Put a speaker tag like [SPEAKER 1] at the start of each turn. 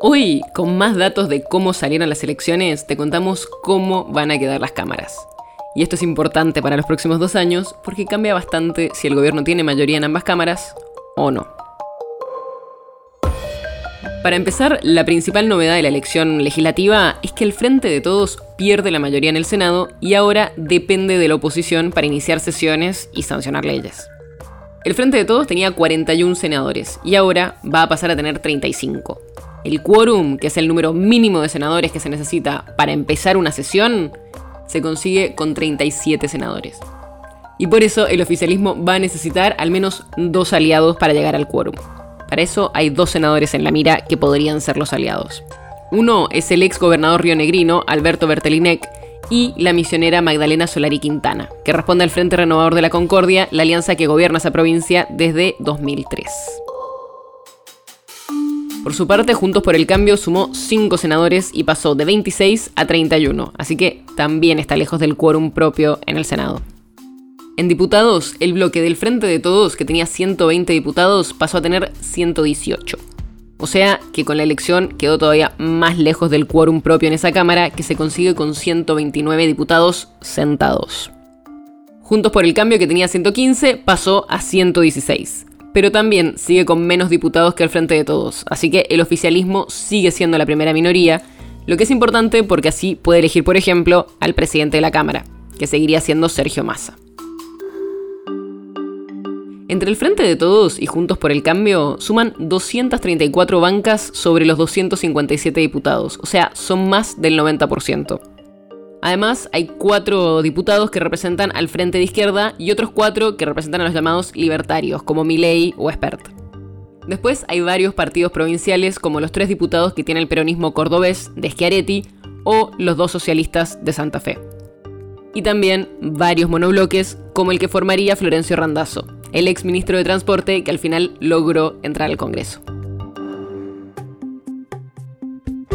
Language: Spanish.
[SPEAKER 1] Hoy, con más datos de cómo salieron las elecciones, te contamos cómo van a quedar las cámaras. Y esto es importante para los próximos dos años porque cambia bastante si el gobierno tiene mayoría en ambas cámaras o no. Para empezar, la principal novedad de la elección legislativa es que el Frente de Todos pierde la mayoría en el Senado y ahora depende de la oposición para iniciar sesiones y sancionar leyes. El Frente de Todos tenía 41 senadores y ahora va a pasar a tener 35. El quórum, que es el número mínimo de senadores que se necesita para empezar una sesión, se consigue con 37 senadores. Y por eso el oficialismo va a necesitar al menos dos aliados para llegar al quórum. Para eso hay dos senadores en la mira que podrían ser los aliados. Uno es el ex gobernador rionegrino, Alberto Bertelinec, y la misionera Magdalena Solari Quintana, que responde al Frente Renovador de la Concordia, la alianza que gobierna esa provincia desde 2003. Por su parte, Juntos por el Cambio sumó 5 senadores y pasó de 26 a 31, así que también está lejos del quórum propio en el Senado. En diputados, el bloque del Frente de Todos, que tenía 120 diputados, pasó a tener 118. O sea que con la elección quedó todavía más lejos del quórum propio en esa Cámara, que se consigue con 129 diputados sentados. Juntos por el Cambio, que tenía 115, pasó a 116 pero también sigue con menos diputados que el Frente de Todos, así que el oficialismo sigue siendo la primera minoría, lo que es importante porque así puede elegir, por ejemplo, al presidente de la Cámara, que seguiría siendo Sergio Massa. Entre el Frente de Todos y Juntos por el Cambio suman 234 bancas sobre los 257 diputados, o sea, son más del 90%. Además, hay cuatro diputados que representan al Frente de Izquierda y otros cuatro que representan a los llamados libertarios, como Milei o Espert. Después hay varios partidos provinciales, como los tres diputados que tiene el peronismo cordobés de Schiaretti o los dos socialistas de Santa Fe. Y también varios monobloques, como el que formaría Florencio Randazzo, el ex ministro de Transporte que al final logró entrar al Congreso.